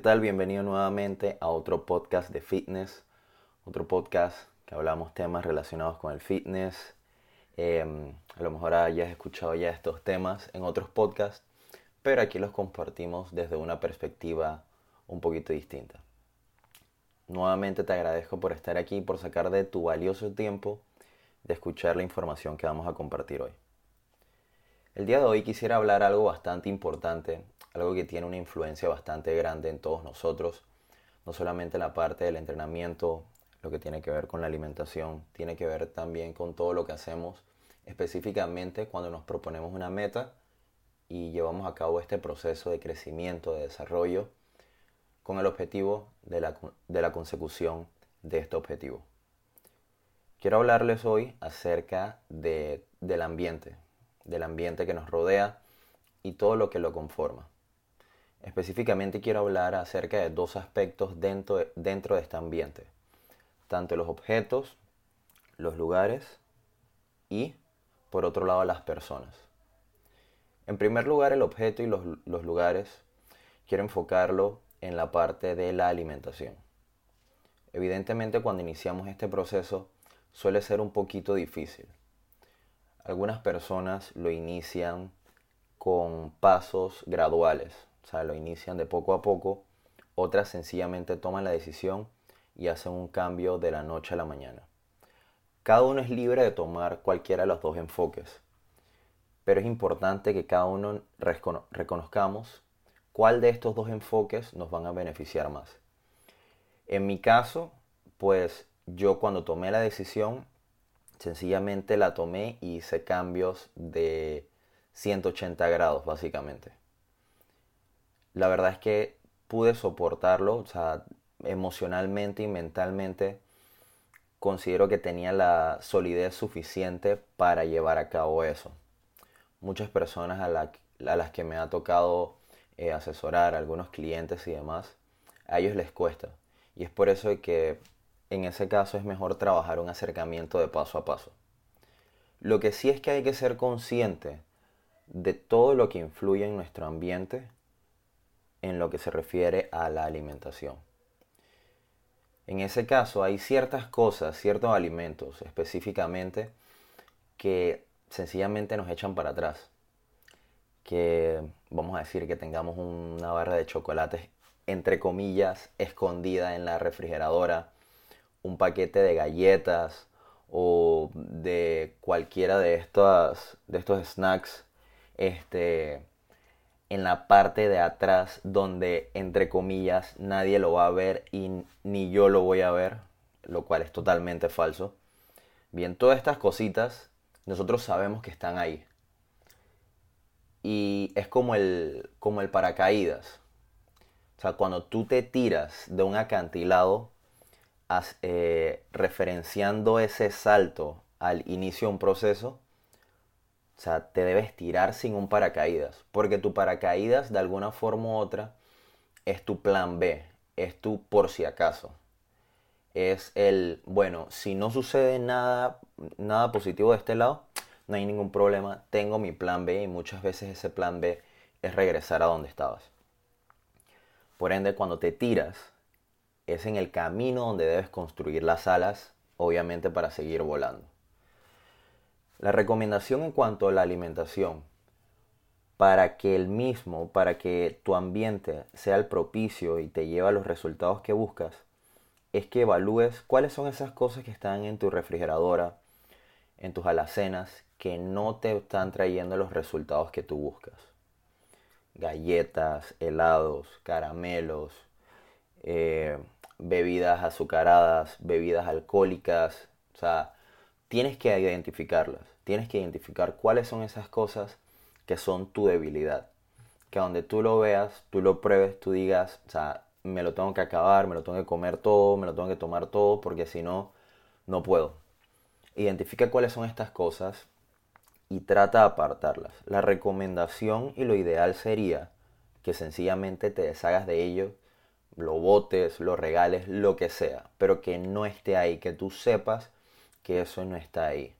¿Qué tal? Bienvenido nuevamente a otro podcast de fitness, otro podcast que hablamos temas relacionados con el fitness. Em, a lo mejor hayas escuchado ya estos temas en otros podcasts, pero aquí los compartimos desde una perspectiva un poquito distinta. Nuevamente te agradezco por estar aquí por sacar de tu valioso tiempo de escuchar la información que vamos a compartir hoy. El día de hoy quisiera hablar algo bastante importante algo que tiene una influencia bastante grande en todos nosotros, no solamente en la parte del entrenamiento, lo que tiene que ver con la alimentación, tiene que ver también con todo lo que hacemos, específicamente cuando nos proponemos una meta y llevamos a cabo este proceso de crecimiento, de desarrollo, con el objetivo de la, consecución de este objetivo. Quiero hablarles hoy acerca del ambiente, del ambiente que nos rodea y todo lo que lo conforma. Específicamente quiero hablar acerca de dos aspectos dentro de, dentro de este ambiente, tanto los objetos, los lugares y, por otro lado, las personas. En primer lugar, el objeto y los, los lugares, quiero enfocarlo en la parte de la alimentación. Evidentemente, cuando iniciamos este proceso, suele ser un poquito difícil. Algunas personas lo inician con pasos graduales, o sea, lo inician de poco a poco, otras sencillamente toman la decisión y hacen un cambio de la noche a la mañana. Cada uno es libre de tomar cualquiera de los dos enfoques, pero es importante que cada uno reconozcamos cuál de estos dos enfoques nos van a beneficiar más. En mi caso, pues yo cuando tomé la decisión, sencillamente la tomé y hice cambios de 180 grados básicamente la verdad es que pude soportarlo, o sea, emocionalmente y mentalmente considero que tenía la solidez suficiente para llevar a cabo eso. Muchas personas a, las que me ha tocado eh, asesorar, algunos clientes y demás, a ellos les cuesta. Y es por eso que en ese caso es mejor trabajar un acercamiento de paso a paso. Lo que sí es que hay que ser consciente de todo lo que influye en nuestro ambiente en lo que se refiere a la alimentación. En ese caso hay ciertas cosas, ciertos alimentos específicamente que sencillamente nos echan para atrás. Que vamos a decir que tengamos una barra de chocolates entre comillas escondida en la refrigeradora, un paquete de galletas o de cualquiera de estos, de estos snacks este, en la parte de atrás donde, entre comillas, nadie lo va a ver y ni yo lo voy a ver, lo cual es totalmente falso. Bien, todas estas cositas nosotros sabemos que están ahí. Y es como el, como el paracaídas. O sea, cuando tú te tiras de un acantilado, eh, referenciando ese salto al inicio de un proceso, o sea, te debes tirar sin un paracaídas, porque tu paracaídas de alguna forma u otra es tu plan B, es tu por si acaso. Es el, bueno, si no sucede nada, nada positivo de este lado, no hay ningún problema, tengo mi plan B y muchas veces ese plan B es regresar a donde estabas. Por ende, cuando te tiras, es en el camino donde debes construir las alas, obviamente para seguir volando. La recomendación en cuanto a la alimentación, para que el mismo, para que tu ambiente sea el propicio y te lleve a los resultados que buscas, es que evalúes cuáles son esas cosas que están en tu refrigeradora, en tus alacenas, que no te están trayendo los resultados que tú buscas. Galletas, helados, caramelos, eh, bebidas azucaradas, bebidas alcohólicas, o sea, tienes que identificarlas, tienes que identificar cuáles son esas cosas que son tu debilidad. Que donde tú lo veas, tú lo pruebes, tú digas, o sea, me lo tengo que acabar, me lo tengo que comer todo, me lo tengo que tomar todo, porque si no, no puedo. Identifica cuáles son estas cosas y trata de apartarlas. La recomendación y lo ideal sería que sencillamente te deshagas de ello, lo botes, lo regales, lo que sea, pero que no esté ahí, que tú sepas que eso no está ahí.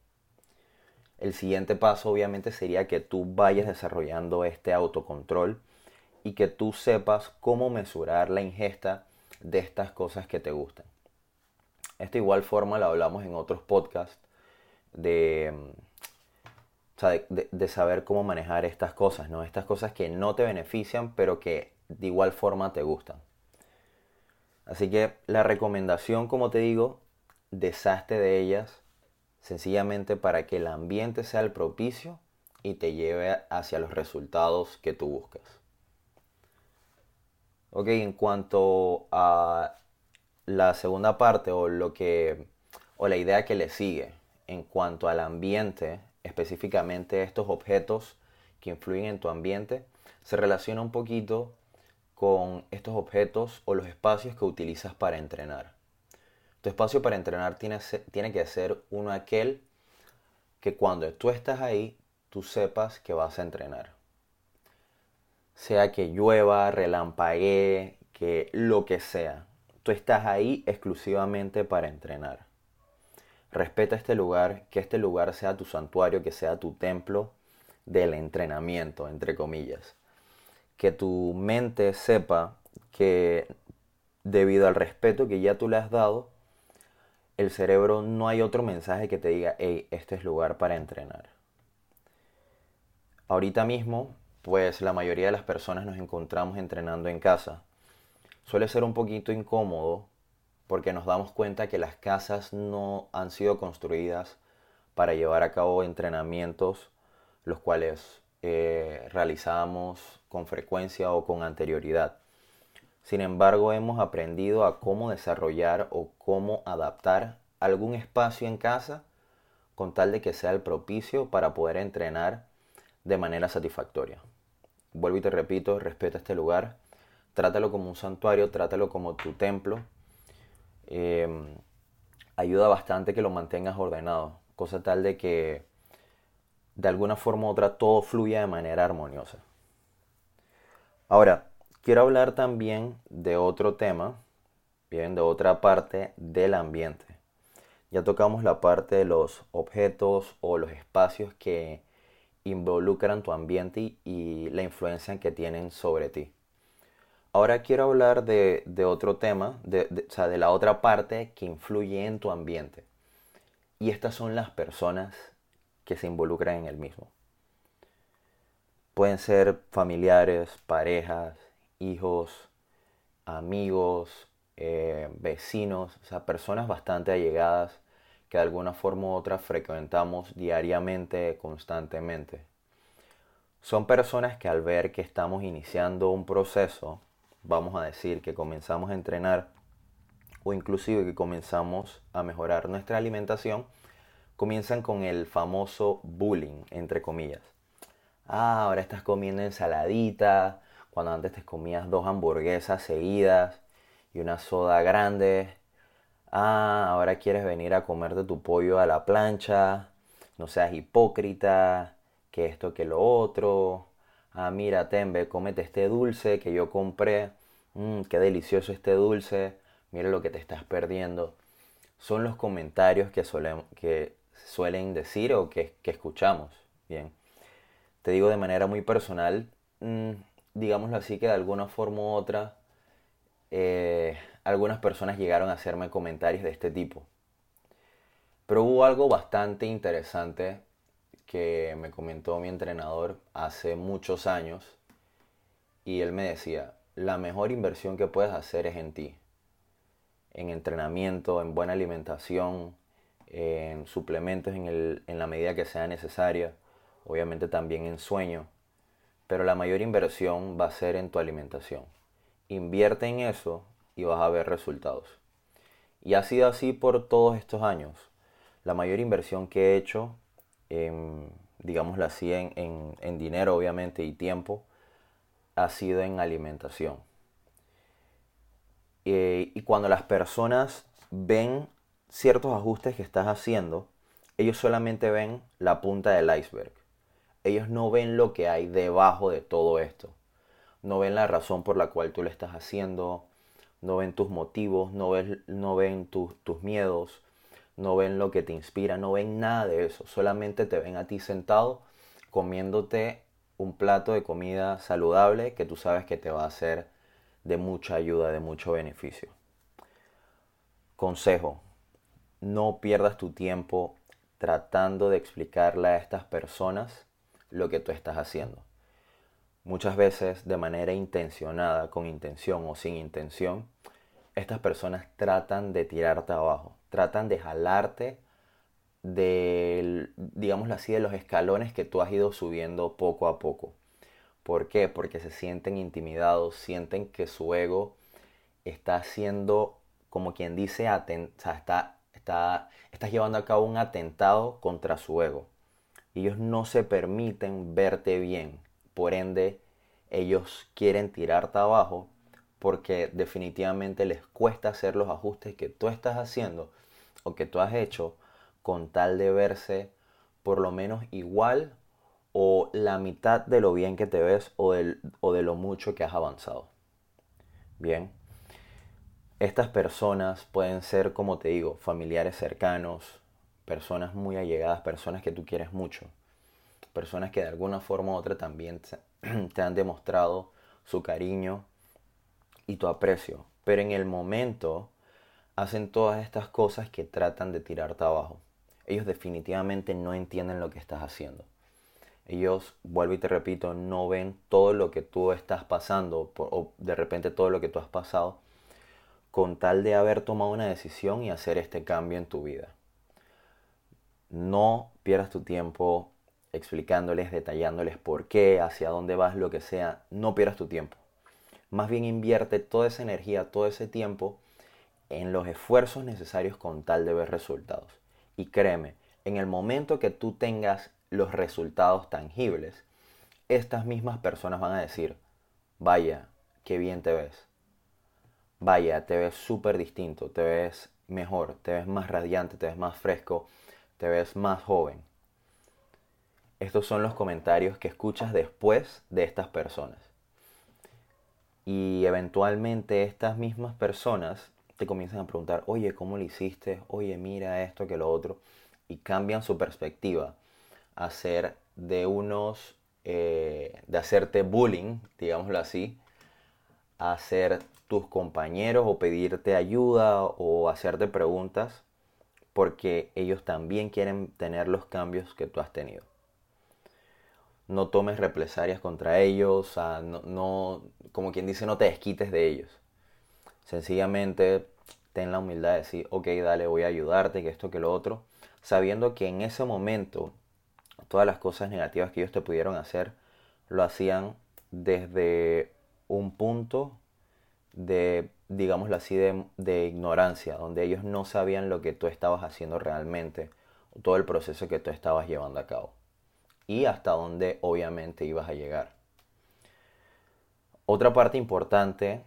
El siguiente paso obviamente sería que tú vayas desarrollando este autocontrol y que tú sepas cómo mesurar la ingesta de estas cosas que te gustan. Esta igual forma la hablamos en otros podcasts de, de, saber cómo manejar estas cosas, ¿no? Estas cosas que no te benefician, pero que de igual forma te gustan. Así que la recomendación, como te digo, deshazte de ellas sencillamente para que el ambiente sea el propicio y te lleve hacia los resultados que tú buscas. Ok, en cuanto a la segunda parte o lo que o la idea que le sigue en cuanto al ambiente, específicamente estos objetos que influyen en tu ambiente, se relaciona un poquito con estos objetos o los espacios que utilizas para entrenar. Tu espacio para entrenar tiene, tiene que ser uno aquel que cuando tú estás ahí, tú sepas que vas a entrenar sea que llueva, relampaguee, que lo que sea. Tú estás ahí exclusivamente para entrenar. Respeta este lugar, que este lugar sea tu santuario, que sea tu templo del entrenamiento, entre comillas. Que tu mente sepa que debido al respeto que ya tú le has dado, el cerebro no hay otro mensaje que te diga, hey, este es lugar para entrenar. Ahorita mismo pues la mayoría de las personas nos encontramos entrenando en casa. Suele ser un poquito incómodo porque nos damos cuenta que las casas no han sido construidas para llevar a cabo entrenamientos los cuales eh, realizamos con frecuencia o con anterioridad. Sin embargo, hemos aprendido a cómo desarrollar o cómo adaptar algún espacio en casa con tal de que sea el propicio para poder entrenar de manera satisfactoria. Vuelvo y te repito, respeta este lugar, trátalo como un santuario, trátalo como tu templo. Em, ayuda bastante que lo mantengas ordenado, cosa tal de que de alguna forma u otra todo fluya de manera armoniosa. Ahora, quiero hablar también de otro tema, bien, de otra parte del ambiente. Ya tocamos la parte de los objetos o los espacios que involucran tu ambiente y la influencia que tienen sobre ti. Ahora quiero hablar de, otro tema, de, o sea, de la otra parte que influye en tu ambiente. Y estas son las personas que se involucran en el mismo. Pueden ser familiares, parejas, hijos, amigos, eh, vecinos, o sea, personas bastante allegadas que de alguna forma u otra frecuentamos diariamente, constantemente. Son personas que al ver que estamos iniciando un proceso, vamos a decir que comenzamos a entrenar o inclusive que comenzamos a mejorar nuestra alimentación, comienzan con el famoso bullying, entre comillas. Ah, ahora estás comiendo ensaladita, cuando antes te comías dos hamburguesas seguidas y una soda grande ah, ahora quieres venir a comerte tu pollo a la plancha, no seas hipócrita, que esto, que lo otro, ah, mira, Tembe, cómete este dulce que yo compré, mmm, qué delicioso este dulce, mira lo que te estás perdiendo. Son los comentarios que suelen, que suelen decir o que, escuchamos, bien. Te digo de manera muy personal, mm, digámoslo así, que de alguna forma u otra, eh, algunas personas llegaron a hacerme comentarios de este tipo. Pero hubo algo bastante interesante que me comentó mi entrenador hace muchos años y él me decía, la mejor inversión que puedes hacer es en ti, en entrenamiento, en buena alimentación, en suplementos en, en la medida que sea necesaria, obviamente también en sueño, pero la mayor inversión va a ser en tu alimentación. Invierte en eso y vas a ver resultados. Y ha sido así por todos estos años. La mayor inversión que he hecho, en, digámoslo así, en, en dinero obviamente y tiempo, ha sido en alimentación. Eh, y cuando las personas ven ciertos ajustes que estás haciendo, ellos solamente ven la punta del iceberg. Ellos no ven lo que hay debajo de todo esto. No ven la razón por la cual tú lo estás haciendo, no ven tus motivos, no ven, no ven tus miedos, no ven lo que te inspira, no ven nada de eso, solamente te ven a ti sentado comiéndote un plato de comida saludable que tú sabes que te va a ser de mucha ayuda, de mucho beneficio. Consejo, no pierdas tu tiempo tratando de explicarle a estas personas lo que tú estás haciendo. Muchas veces de manera intencionada, con intención o sin intención, estas personas tratan de tirarte abajo, tratan de jalarte de, digámoslo así, de los escalones que tú has ido subiendo poco a poco. ¿Por qué? Porque se sienten intimidados, sienten que su ego está haciendo, como quien dice, o sea, está, está, estás llevando a cabo un atentado contra su ego. Ellos no se permiten verte bien, por ende, ellos quieren tirarte abajo porque definitivamente les cuesta hacer los ajustes que tú estás haciendo o que tú has hecho con tal de verse por lo menos igual o la mitad de lo bien que te ves o, o de lo mucho que has avanzado. Bien, estas personas pueden ser, como te digo, familiares cercanos, personas muy allegadas, personas que tú quieres mucho, personas que de alguna forma u otra también te han demostrado su cariño y tu aprecio, pero en el momento hacen todas estas cosas que tratan de tirarte abajo ellos definitivamente no entienden lo que estás haciendo. Ellos, vuelvo y te repito, no ven todo lo que tú estás pasando o de repente todo lo que tú has pasado con tal de haber tomado una decisión y hacer este cambio en tu vida. No pierdas tu tiempo explicándoles, detallándoles por qué, hacia dónde vas, lo que sea. No pierdas tu tiempo. Más bien invierte toda esa energía, todo ese tiempo en los esfuerzos necesarios con tal de ver resultados. Y créeme, en el momento que tú tengas los resultados tangibles, estas mismas personas van a decir, vaya, qué bien te ves. Vaya, te ves súper distinto, te ves mejor, te ves más radiante, te ves más fresco, te ves más joven. Estos son los comentarios que escuchas después de estas personas. Y eventualmente estas mismas personas te comienzan a preguntar, oye, ¿cómo lo hiciste? Oye, mira esto, que lo otro. Y cambian su perspectiva a ser de unos, eh, de hacerte bullying, digámoslo así, a tus compañeros o pedirte ayuda o hacerte preguntas porque ellos también quieren tener los cambios que tú has tenido. No tomes represalias contra ellos, no, no, como quien dice, no te desquites de ellos. Sencillamente ten la humildad de decir, ok, dale, voy a ayudarte, que esto, que lo otro, sabiendo que en ese momento todas las cosas negativas que ellos te pudieron hacer, lo hacían desde un punto de, digámoslo así, de, de, ignorancia, donde ellos no sabían lo que tú estabas haciendo realmente, todo el proceso que tú estabas llevando a cabo y hasta dónde obviamente ibas a llegar. Otra parte importante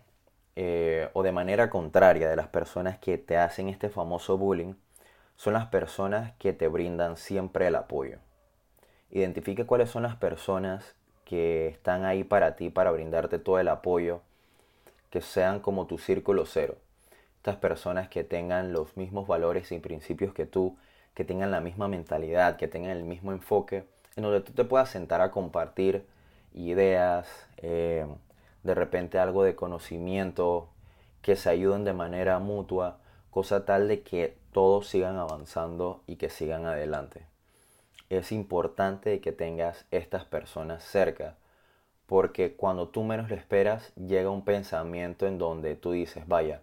eh, o de manera contraria de las personas que te hacen este famoso bullying son las personas que te brindan siempre el apoyo. Identifique cuáles son las personas que están ahí para ti, para brindarte todo el apoyo, que sean como tu círculo cero. Estas personas que tengan los mismos valores y principios que tú, que tengan la misma mentalidad, que tengan el mismo enfoque, en donde tú te puedas sentar a compartir ideas, eh, de repente algo de conocimiento, que se ayuden de manera mutua, cosa tal de que todos sigan avanzando y que sigan adelante. Es importante que tengas estas personas cerca, porque cuando tú menos lo esperas, llega un pensamiento en donde tú dices, vaya,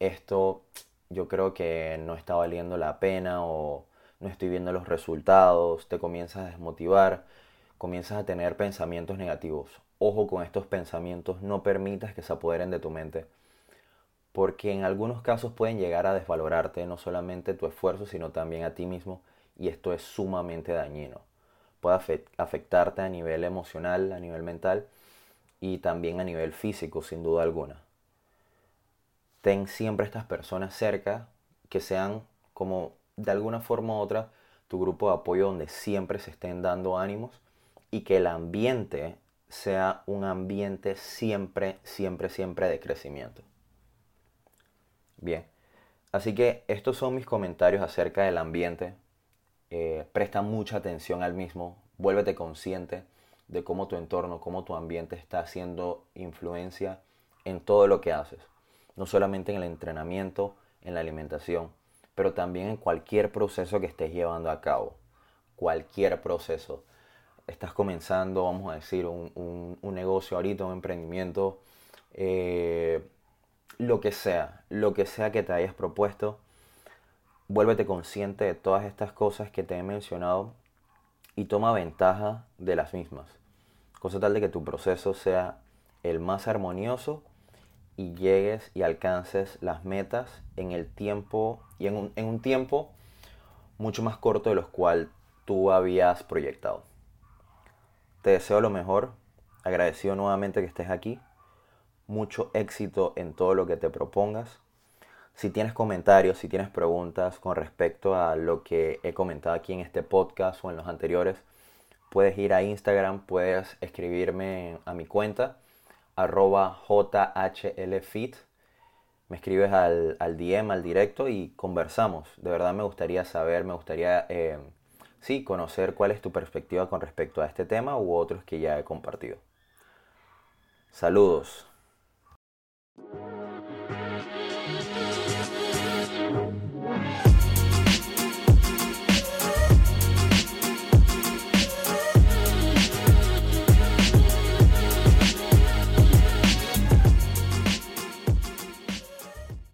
esto yo creo que no está valiendo la pena o no estoy viendo los resultados, te comienzas a desmotivar, comienzas a tener pensamientos negativos ojo con estos pensamientos, no permitas que se apoderen de tu mente, porque en algunos casos pueden llegar a desvalorarte no solamente tu esfuerzo, sino también a ti mismo, y esto es sumamente dañino. Puede afectarte a nivel emocional, a nivel mental y también a nivel físico, sin duda alguna. Ten siempre estas personas cerca que sean como de alguna forma u otra tu grupo de apoyo donde siempre se estén dando ánimos y que el ambiente sea un ambiente siempre, siempre, siempre de crecimiento. Bien, así que estos son mis comentarios acerca del ambiente. Eh, presta mucha atención al mismo, vuélvete consciente de cómo tu entorno, cómo tu ambiente está haciendo influencia en todo lo que haces. No solamente en el entrenamiento, en la alimentación, pero también en cualquier proceso que estés llevando a cabo. Cualquier proceso. Estás comenzando, vamos a decir, un, negocio ahorita, un emprendimiento, eh, lo que sea, lo que sea que te hayas propuesto, vuélvete consciente de todas estas cosas que te he mencionado y toma ventaja de las mismas. Cosa tal de que tu proceso sea el más armonioso y llegues y alcances las metas en el tiempo y en un, en un tiempo mucho más corto de los cual tú habías proyectado. Te deseo lo mejor, agradecido nuevamente que estés aquí, mucho éxito en todo lo que te propongas. Si tienes comentarios, si tienes preguntas con respecto a lo que he comentado aquí en este podcast o en los anteriores, puedes ir a Instagram, puedes escribirme a mi cuenta, arroba jhlfit. Me escribes al, al, DM, al directo y conversamos. De verdad me gustaría saber, me gustaría, eh, sí, conocer cuál es tu perspectiva con respecto a este tema u otros que ya he compartido. Saludos.